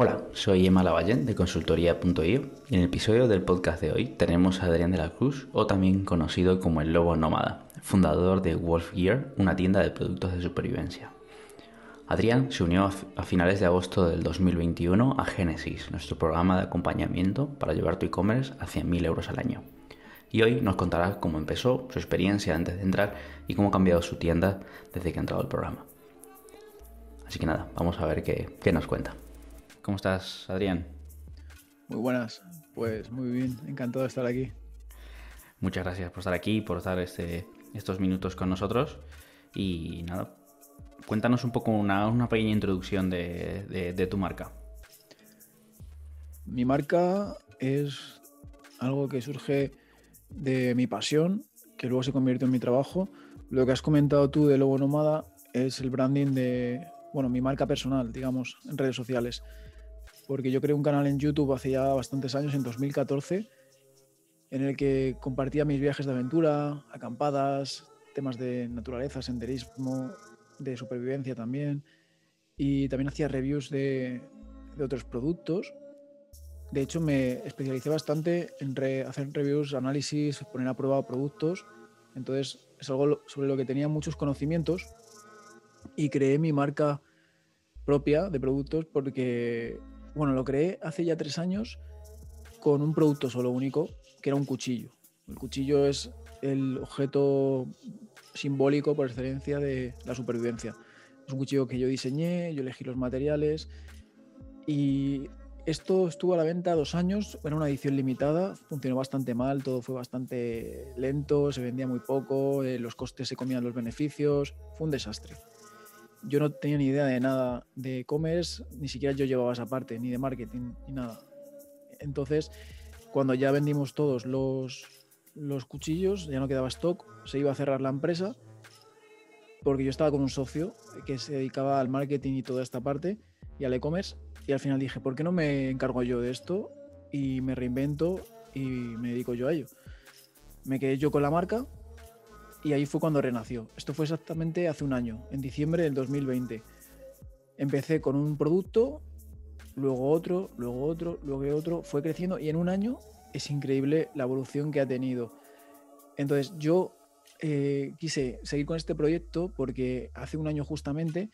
Hola, soy Emma Lavallén de consultoría.io en el episodio del podcast de hoy tenemos a Adrián de la Cruz, o también conocido como el Lobo Nómada, fundador de Wolf Gear, una tienda de productos de supervivencia. Adrián se unió a finales de agosto del 2021 a Genesis, nuestro programa de acompañamiento para llevar tu e-commerce a 100.000 euros al año. Y hoy nos contará cómo empezó, su experiencia antes de entrar y cómo ha cambiado su tienda desde que ha entrado al programa. Así que nada, vamos a ver qué, qué nos cuenta. ¿Cómo estás, Adrián? Muy buenas, pues muy bien, encantado de estar aquí. Muchas gracias por estar aquí, por estar este, estos minutos con nosotros. Y nada, cuéntanos un poco una, pequeña introducción de, tu marca. Mi marca es algo que surge de mi pasión, que luego se convierte en mi trabajo. Lo que has comentado tú de Lobo Nómada es el branding de, bueno, mi marca personal, digamos, en redes sociales porque yo creé un canal en YouTube hace ya bastantes años, en 2014, en el que compartía mis viajes de aventura, acampadas, temas de naturaleza, senderismo, de supervivencia también, y también hacía reviews de, otros productos. De hecho, me especialicé bastante en hacer reviews, análisis, poner a prueba productos. Entonces, es algo sobre lo que tenía muchos conocimientos y creé mi marca propia de productos porque bueno, lo creé hace ya tres años con un producto solo único, que era un cuchillo. El cuchillo es el objeto simbólico por excelencia de la supervivencia. Es un cuchillo que yo diseñé, yo elegí los materiales y esto estuvo a la venta dos años, era una edición limitada, funcionó bastante mal, todo fue bastante lento, se vendía muy poco, eh, los costes se comían los beneficios, fue un desastre yo no tenía ni idea de nada de e-commerce, ni siquiera yo llevaba esa parte, ni de marketing, ni nada. Entonces, cuando ya vendimos todos los, los cuchillos, ya no quedaba stock, se iba a cerrar la empresa, porque yo estaba con un socio que se dedicaba al marketing y toda esta parte, y al e-commerce, y al final dije, ¿por qué no me encargo yo de esto y me reinvento y me dedico yo a ello? Me quedé yo con la marca y ahí fue cuando renació. Esto fue exactamente hace un año, en diciembre del 2020. Empecé con un producto, luego otro, luego otro, luego otro, fue creciendo y en un año es increíble la evolución que ha tenido. Entonces yo eh, quise seguir con este proyecto porque hace un año justamente,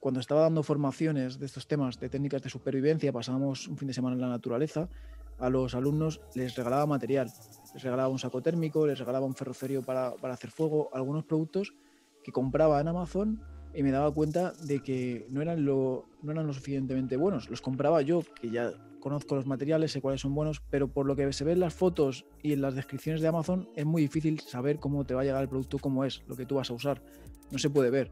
cuando estaba dando formaciones de estos temas de técnicas de supervivencia, pasábamos un fin de semana en la naturaleza, a los alumnos les regalaba material les regalaba un saco térmico, les regalaba un ferroferio para, hacer fuego, algunos productos que compraba en Amazon y me daba cuenta de que no eran, lo, no eran lo suficientemente buenos. Los compraba yo, que ya conozco los materiales, sé cuáles son buenos, pero por lo que se ve en las fotos y en las descripciones de Amazon es muy difícil saber cómo te va a llegar el producto, cómo es, lo que tú vas a usar. No se puede ver.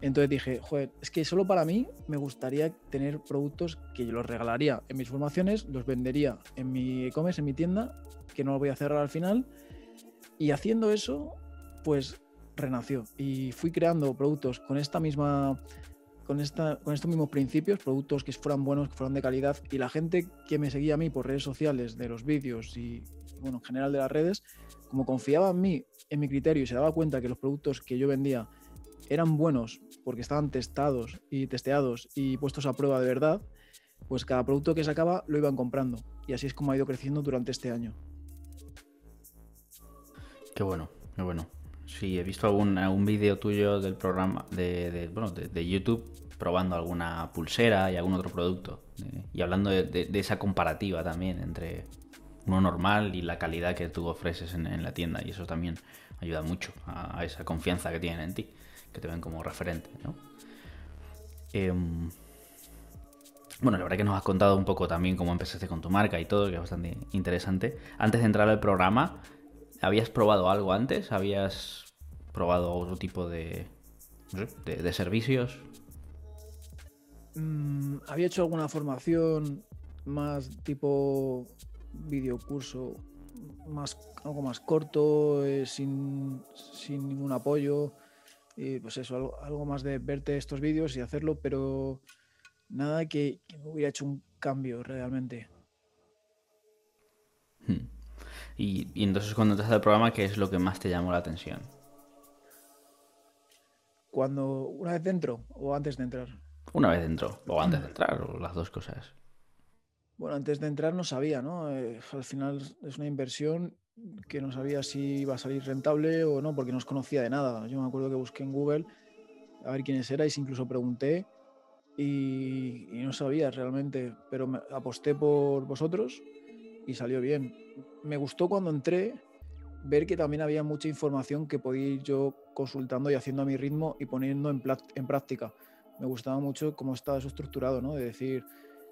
Entonces dije, joder, es que solo para mí me gustaría tener productos que yo los regalaría en mis formaciones, los vendería en mi e-commerce, en mi tienda, que no lo voy a cerrar al final. Y haciendo eso, pues renació. Y fui creando productos con esta misma. Con, esta, con estos mismos principios, productos que fueran buenos, que fueran de calidad, y la gente que me seguía a mí por redes sociales, de los vídeos y, bueno, en general de las redes, como confiaba en mí, en mi criterio, y se daba cuenta que los productos que yo vendía eran buenos porque estaban testados y testeados y puestos a prueba de verdad, pues cada producto que sacaba lo iban comprando. Y así es como ha ido creciendo durante este año. Qué bueno, qué bueno. Sí, he visto algún, algún vídeo tuyo del programa de, bueno, de, YouTube probando alguna pulsera y algún otro producto. y hablando de, esa comparativa también entre uno normal y la calidad que tú ofreces en, la tienda. Y eso también ayuda mucho a esa confianza que tienen en ti te ven como referente, ¿no? Em, bueno, la verdad que nos has contado un poco también cómo empezaste con tu marca y todo, que es bastante interesante. Antes de entrar al programa, ¿habías probado algo antes? ¿Habías probado otro tipo de, de, servicios? Mm, había hecho alguna formación más tipo videocurso, más, algo más corto, eh, sin, sin ningún apoyo y pues eso, algo, más de verte estos vídeos y hacerlo, pero nada que, me hubiera hecho un cambio realmente. Hmm. Y, entonces cuando entras al programa, ¿qué es lo que más te llamó la atención? Cuando, una vez dentro o antes de entrar. Una vez dentro, o antes de entrar, o las dos cosas. Bueno, antes de entrar no sabía, ¿no? Eh, al final es una inversión que no sabía si iba a salir rentable o no, porque no os conocía de nada. Yo me acuerdo que busqué en Google a ver quiénes erais, incluso pregunté y, no sabía realmente, pero me, aposté por vosotros y salió bien. Me gustó cuando entré ver que también había mucha información que podía ir yo consultando y haciendo a mi ritmo y poniendo en, en práctica. Me gustaba mucho cómo estaba eso estructurado, ¿no? De decir,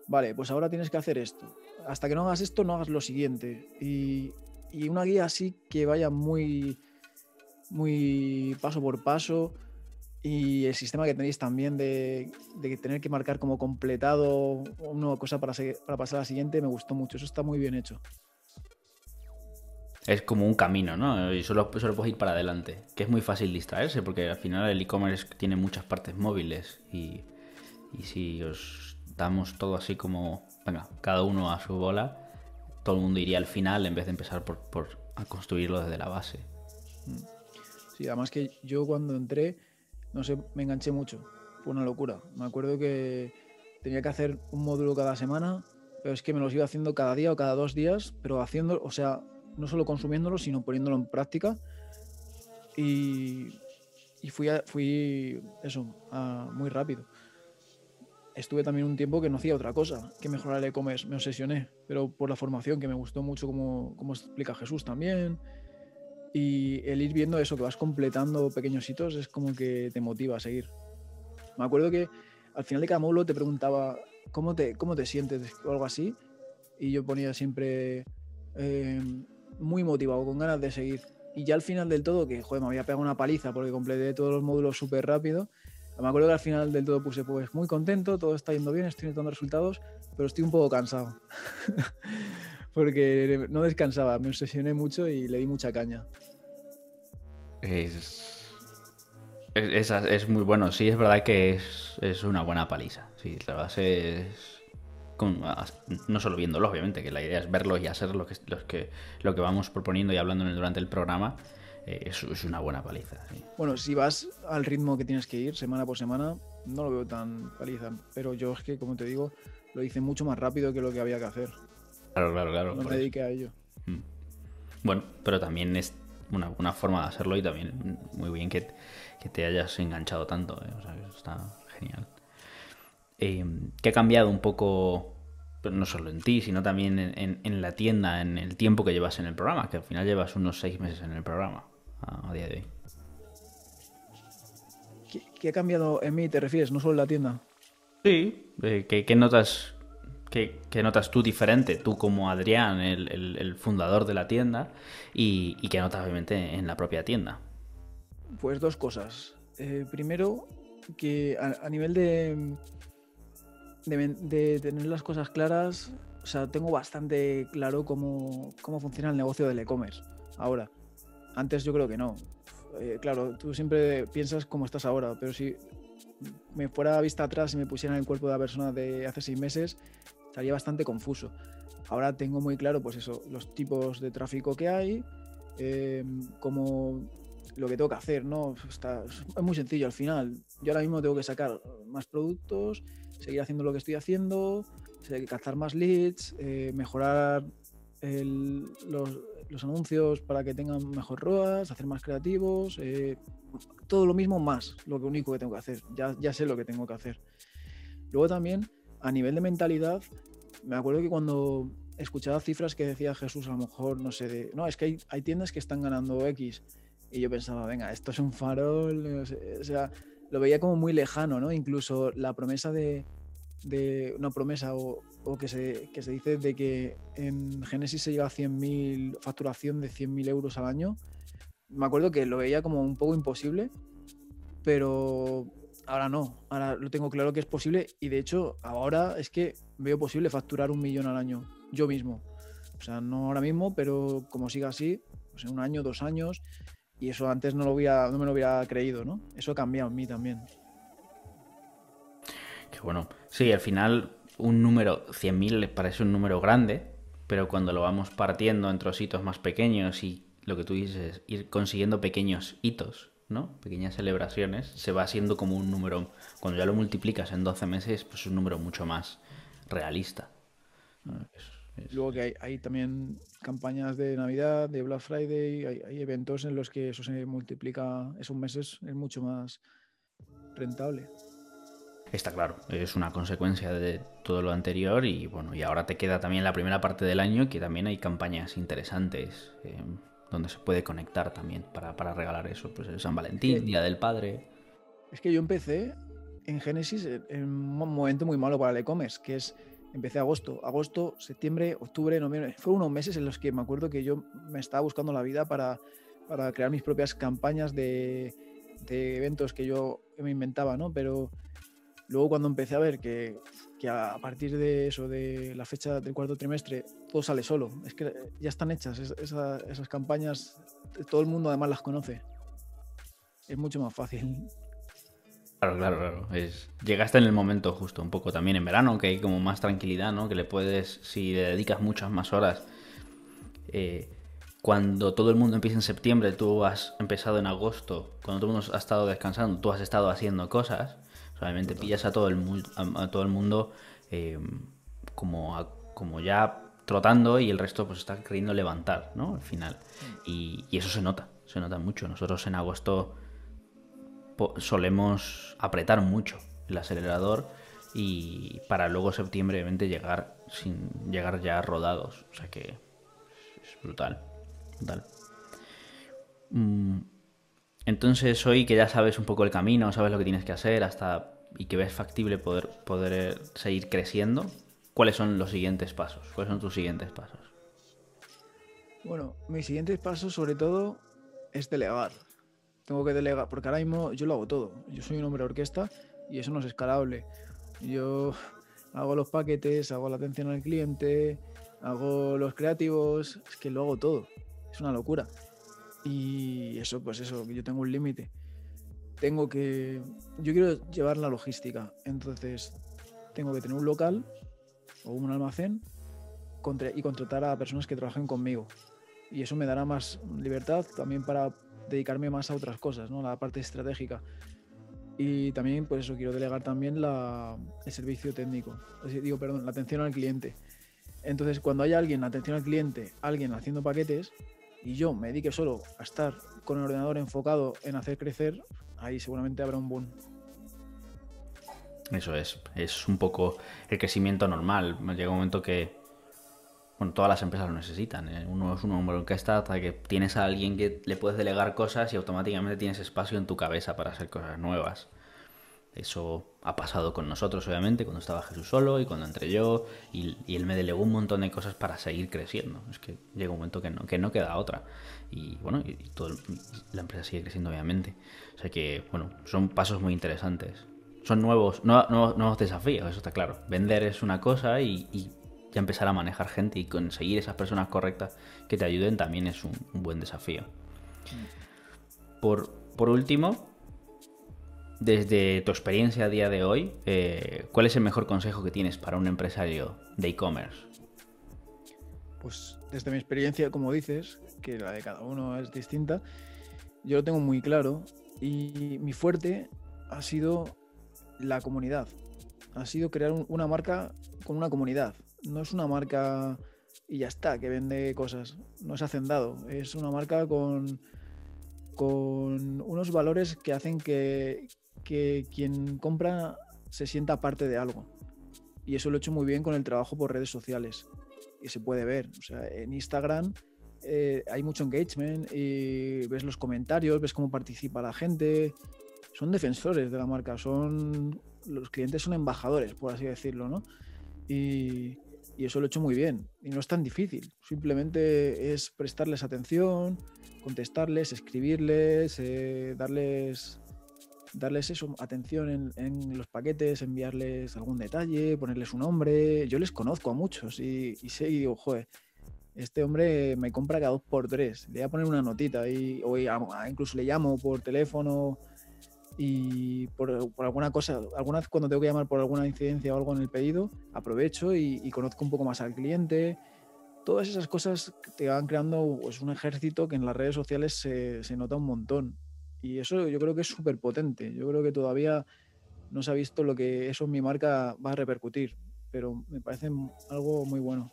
vale, pues ahora tienes que hacer esto. Hasta que no hagas esto, no hagas lo siguiente. Y, y una guía así que vaya muy, muy paso por paso. Y el sistema que tenéis también de, de tener que marcar como completado una cosa para, para pasar a la siguiente, me gustó mucho. Eso está muy bien hecho. Es como un camino, ¿no? Y solo, solo puedes ir para adelante. Que es muy fácil distraerse porque al final el e-commerce tiene muchas partes móviles. Y, y si os damos todo así como, venga, cada uno a su bola, todo el mundo iría al final en vez de empezar por, por a construirlo desde la base. Sí, además que yo cuando entré, no sé, me enganché mucho. Fue una locura. Me acuerdo que tenía que hacer un módulo cada semana, pero es que me los iba haciendo cada día o cada dos días, pero haciendo, o sea, no solo consumiéndolo, sino poniéndolo en práctica. Y, y fui, fui eso, muy rápido estuve también un tiempo que no hacía otra cosa que mejorar el e-commerce. Me obsesioné, pero por la formación, que me gustó mucho como, como explica Jesús también. Y el ir viendo eso, que vas completando pequeños hitos, es como que te motiva a seguir. Me acuerdo que al final de cada módulo te preguntaba cómo te, cómo te sientes o algo así. Y yo ponía siempre eh, muy motivado, con ganas de seguir. Y ya al final del todo, que joder, me había pegado una paliza porque completé todos los módulos súper rápido, me acuerdo que al final del todo puse, pues muy contento, todo está yendo bien, estoy notando resultados, pero estoy un poco cansado. Porque no descansaba, me obsesioné mucho y le di mucha caña. Es, es, es, muy bueno, sí, es verdad que es, es una buena paliza. Sí, la base es. no solo viéndolo, obviamente, que la idea es verlo y hacer lo que, que, lo que vamos proponiendo y hablando durante el programa, eh, es, una buena paliza. Bueno, si vas al ritmo que tienes que ir semana por semana, no lo veo tan paliza. Pero yo es que, como te digo, lo hice mucho más rápido que lo que había que hacer. Claro, claro, claro. No me dediqué a ello. Mm. Bueno, pero también es una, una, forma de hacerlo y también muy bien que, te hayas enganchado tanto. ¿eh? O sea, está genial. Eh, ¿Qué ha cambiado un poco no solo en ti, sino también en, en, la tienda, en el tiempo que llevas en el programa, que al final llevas unos seis meses en el programa a, día de hoy. ¿Qué, ha cambiado en mí, te refieres? No solo en la tienda. Sí, eh, ¿qué, notas, qué, notas tú diferente, tú como Adrián, el, fundador de la tienda, y, qué notas obviamente en la propia tienda? Pues dos cosas. Eh, primero, que a, nivel de, de, tener las cosas claras, o sea, tengo bastante claro cómo, cómo funciona el negocio del e-commerce. Ahora, antes yo creo que no. Eh, claro, tú siempre piensas cómo estás ahora, pero si me fuera a vista atrás y me pusiera en el cuerpo de la persona de hace seis meses, estaría bastante confuso. Ahora tengo muy claro, pues eso, los tipos de tráfico que hay, eh, como lo que tengo que hacer, ¿no? Está, es muy sencillo al final. Yo ahora mismo tengo que sacar más productos, seguir haciendo lo que estoy haciendo, captar más leads, eh, mejorar los, los anuncios para que tengan mejor ROAS, hacer más creativos, eh, todo lo mismo más, lo único que tengo que hacer, ya, ya sé lo que tengo que hacer. Luego también, a nivel de mentalidad, me acuerdo que cuando escuchaba cifras que decía Jesús, a lo mejor, no sé, de, no, es que hay, hay tiendas que están ganando X, y yo pensaba, venga, esto es un farol, o sea, lo veía como muy lejano, ¿no? Incluso la promesa de, de una promesa o, que, se, que, se, dice de que en Génesis se llega a 100.000, facturación de 100.000 euros al año. Me acuerdo que lo veía como un poco imposible, pero ahora no, ahora lo tengo claro que es posible y de hecho ahora es que veo posible facturar un millón al año, yo mismo. O sea, no ahora mismo, pero como siga así, pues en un año, dos años, y eso antes no, lo hubiera, no me lo hubiera creído, ¿no? Eso ha cambiado en mí también bueno. Sí, al final un número, 100.000 les parece un número grande, pero cuando lo vamos partiendo en trocitos más pequeños y lo que tú dices, ir consiguiendo pequeños hitos ¿no? Pequeñas celebraciones, se va haciendo como un número. Cuando ya lo multiplicas en 12 meses, pues es un número mucho más realista. Luego que hay, hay, también campañas de Navidad, de Black Friday, hay, hay, eventos en los que eso se multiplica, esos meses es mucho más rentable. Está claro, es una consecuencia de todo lo anterior y bueno, y ahora te queda también la primera parte del año que también hay campañas interesantes eh, donde se puede conectar también para, para regalar eso, pues el San Valentín, Día del Padre. Es que yo empecé en Génesis en un momento muy malo para el e-commerce, que es empecé agosto, agosto, septiembre, octubre, noviembre. Fueron unos meses en los que me acuerdo que yo me estaba buscando la vida para, para crear mis propias campañas de, de, eventos que yo me inventaba, ¿no? Pero luego cuando empecé a ver que, que, a partir de eso, de la fecha del cuarto trimestre, todo sale solo. Es que ya están hechas esas, campañas, todo el mundo además las conoce. Es mucho más fácil. Claro, claro, claro. Es, llegaste en el momento justo, un poco también en verano, que hay como más tranquilidad, ¿no? Que le puedes, si le dedicas muchas más horas, eh, cuando todo el mundo empieza en septiembre, tú has empezado en agosto, cuando todo el mundo ha estado descansando, tú has estado haciendo cosas, solamente pillas a todo el, a, todo el mundo eh, como, como ya trotando y el resto pues está queriendo levantar, ¿no? Al final. Y, y eso se nota, se nota mucho. Nosotros en agosto solemos apretar mucho el acelerador y para luego septiembre obviamente llegar sin llegar ya rodados. O sea que es brutal. brutal. Mm, entonces hoy que ya sabes un poco el camino, sabes lo que tienes que hacer hasta y que ves factible poder, poder seguir creciendo, ¿cuáles son los siguientes pasos? ¿Cuáles son tus siguientes pasos? Bueno, mis siguientes pasos sobre todo es delegar tengo que delegar, porque ahora mismo yo lo hago todo. Yo soy un hombre de orquesta y eso no es escalable. Yo hago los paquetes, hago la atención al cliente, hago los creativos, es que lo hago todo. Es una locura. Y eso, pues eso, yo tengo un límite. Tengo que. Yo quiero llevar la logística. Entonces, tengo que tener un local o un almacén y contratar a personas que trabajen conmigo. Y eso me dará más libertad también para dedicarme más a otras cosas, ¿no? La parte estratégica. Y también, pues eso, quiero delegar también el servicio técnico. digo, perdón, la atención al cliente. Entonces, cuando haya alguien, atención al cliente, alguien haciendo paquetes, y yo me dedique solo a estar con el ordenador enfocado en hacer crecer, ahí seguramente habrá un boom. Eso es, es un poco el crecimiento normal. Llega un momento que bueno, todas las empresas lo necesitan. ¿eh? Uno es un hombre orquesta hasta que tienes a alguien que le puedes delegar cosas y automáticamente tienes espacio en tu cabeza para hacer cosas nuevas. Eso ha pasado con nosotros, obviamente, cuando estaba Jesús solo y cuando entré yo, y, él me delegó un montón de cosas para seguir creciendo. Es que llega un momento que no, que no queda otra. Y bueno, y, todo, la empresa sigue creciendo, obviamente. O sea que, bueno, son pasos muy interesantes. Son nuevos, nuevos, desafíos, eso está claro. Vender es una cosa y ya empezar a manejar gente y conseguir esas personas correctas que te ayuden también es un, buen desafío. Por, por, último, desde tu experiencia a día de hoy, eh, ¿cuál es el mejor consejo que tienes para un empresario de e-commerce? Pues desde mi experiencia, como dices, que la de cada uno es distinta, yo lo tengo muy claro y mi fuerte ha sido la comunidad. Ha sido crear una marca con una comunidad no es una marca y ya está, que vende cosas. No es hacendado. Es una marca con, con unos valores que hacen que, que quien compra se sienta parte de algo. Y eso lo he hecho muy bien con el trabajo por redes sociales. Y se puede ver. O sea, en Instagram eh, hay mucho engagement y ves los comentarios, ves cómo participa la gente. Son defensores de la marca, son los clientes son embajadores, por así decirlo, ¿no? Y, y eso lo he hecho muy bien. Y no es tan difícil. Simplemente es prestarles atención, contestarles, escribirles, eh, darles, darles eso, atención en, los paquetes, enviarles algún detalle, ponerles un nombre. Yo les conozco a muchos y, sé y digo, joder, este hombre me compra cada dos por tres. Le voy a poner una notita y, o incluso le llamo por teléfono y por, alguna cosa, alguna vez cuando tengo que llamar por alguna incidencia o algo en el pedido, aprovecho y, conozco un poco más al cliente. Todas esas cosas te van creando pues, un ejército que en las redes sociales se, se, nota un montón. Y eso yo creo que es súper potente. Yo creo que todavía no se ha visto lo que eso en mi marca va a repercutir, pero me parece algo muy bueno.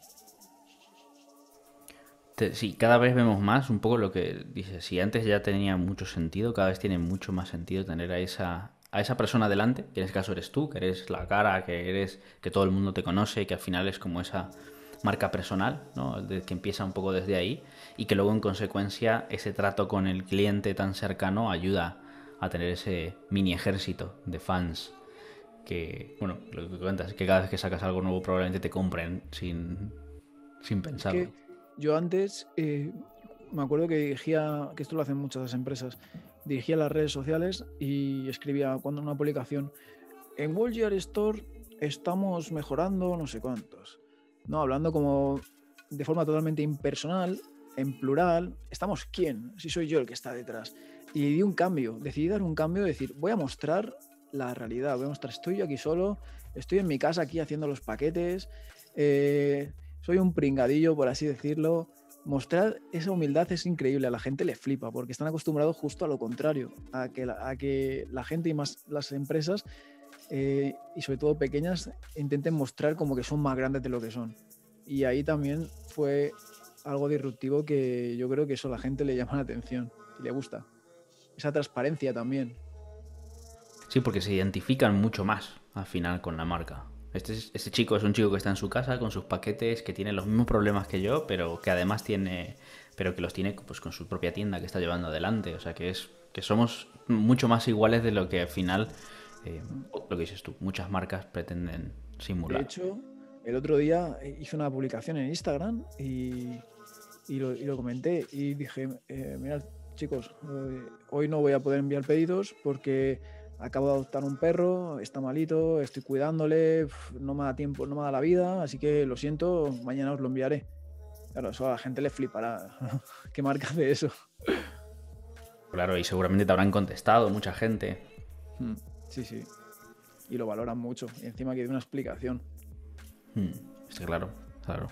Sí, cada vez vemos más un poco lo que dices. Si antes ya tenía mucho sentido, cada vez tiene mucho más sentido tener a esa, a esa persona delante, que en este caso eres tú, que eres la cara, que eres que todo el mundo te conoce y que al final es como esa marca personal, ¿no? que empieza un poco desde ahí y que luego en consecuencia ese trato con el cliente tan cercano ayuda a tener ese mini ejército de fans que, bueno, lo que cuentas es que cada vez que sacas algo nuevo probablemente te compren sin, sin pensarlo yo antes eh, me acuerdo que dirigía, que esto lo hacen muchas empresas, dirigía las redes sociales y escribía cuando una publicación, en Gear Store estamos mejorando no sé cuántos. No, hablando como de forma totalmente impersonal, en plural, ¿estamos quién? Si soy yo el que está detrás. Y di un cambio, decidí dar un cambio, decir, voy a mostrar la realidad, voy a mostrar, estoy yo aquí solo, estoy en mi casa aquí haciendo los paquetes, eh, soy un pringadillo, por así decirlo. Mostrar esa humildad es increíble, a la gente le flipa, porque están acostumbrados justo a lo contrario, a que a que la gente y más las empresas, eh, y sobre todo pequeñas, intenten mostrar como que son más grandes de lo que son. Y ahí también fue algo disruptivo que yo creo que eso a la gente le llama la atención y le gusta. Esa transparencia también. Sí, porque se identifican mucho más al final con la marca. Este, este, chico es un chico que está en su casa con sus paquetes, que tiene los mismos problemas que yo, pero que además tiene, pero que los tiene pues con su propia tienda que está llevando adelante. O sea que es que somos mucho más iguales de lo que al final, eh, lo que dices tú, muchas marcas pretenden simular. De hecho, el otro día hice una publicación en Instagram y, y, lo, comenté y dije, eh, mirad chicos, hoy no voy a poder enviar pedidos porque acabo de adoptar un perro, está malito, estoy cuidándole, no me da tiempo, no me da la vida, así que lo siento, mañana os lo enviaré. Claro, eso a la gente le flipará. ¿Qué marca hace eso? Claro, y seguramente te habrán contestado mucha gente. Hmm, sí, sí. Y lo valoran mucho. Y encima que hay una explicación. Hmm, sí, claro, claro.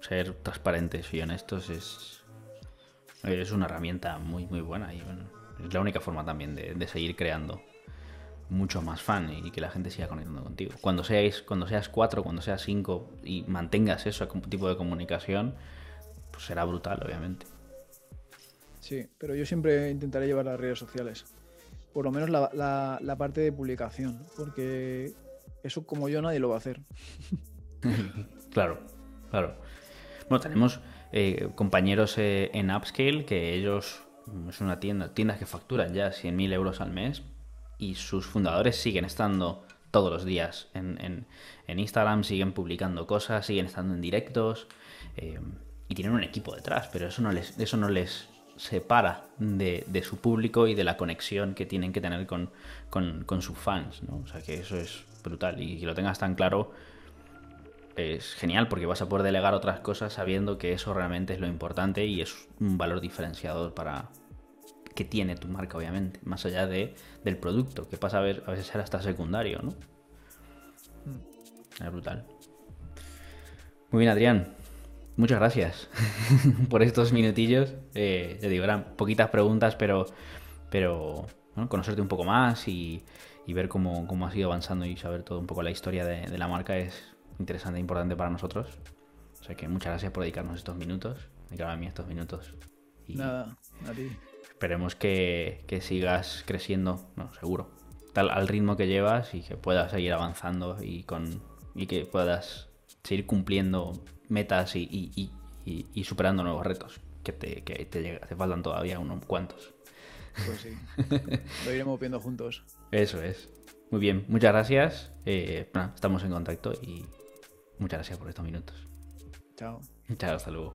Ser transparentes y honestos es, es una herramienta muy, muy buena y es la única forma también de seguir creando mucho más fan y que la gente siga conectando contigo. Cuando seáis, cuando seas cuatro, cuando seas cinco y mantengas ese tipo de comunicación, pues será brutal, obviamente. Sí, pero yo siempre intentaré llevar las redes sociales. Por lo menos la, la, parte de publicación, porque eso como yo nadie lo va a hacer. claro, claro. Bueno, tenemos eh, compañeros eh, en Upscale que ellos, es una tienda, tiendas que facturan ya 100.000 euros al mes y sus fundadores siguen estando todos los días en, Instagram, siguen publicando cosas, siguen estando en directos eh, y tienen un equipo detrás, pero eso no les, eso no les separa de, su público y de la conexión que tienen que tener con, sus fans, ¿no? O sea que eso es brutal y que lo tengas tan claro es genial porque vas a poder delegar otras cosas sabiendo que eso realmente es lo importante y es un valor diferenciador para, que tiene tu marca, obviamente, más allá de, del producto, que pasa a, ver, a veces ser hasta secundario, ¿no? Es brutal. Muy bien, Adrián. Muchas gracias por estos minutillos. Eh, te digo, eran poquitas preguntas, pero, pero conocerte un poco más y, ver cómo, cómo, has ido avanzando y saber todo un poco la historia de, de la marca es interesante e importante para nosotros. O sea que muchas gracias por dedicarnos estos minutos, dedicarme a mí estos minutos. Nada, a ti esperemos que, sigas creciendo, no, seguro, tal, al ritmo que llevas y que puedas seguir avanzando y, con, y que puedas seguir cumpliendo metas y, superando nuevos retos que te, que te, faltan todavía unos cuantos. Pues sí, lo iremos viendo juntos. Eso es. Muy bien, muchas gracias. Eh, estamos en contacto y muchas gracias por estos minutos. Chao. Chao, hasta luego.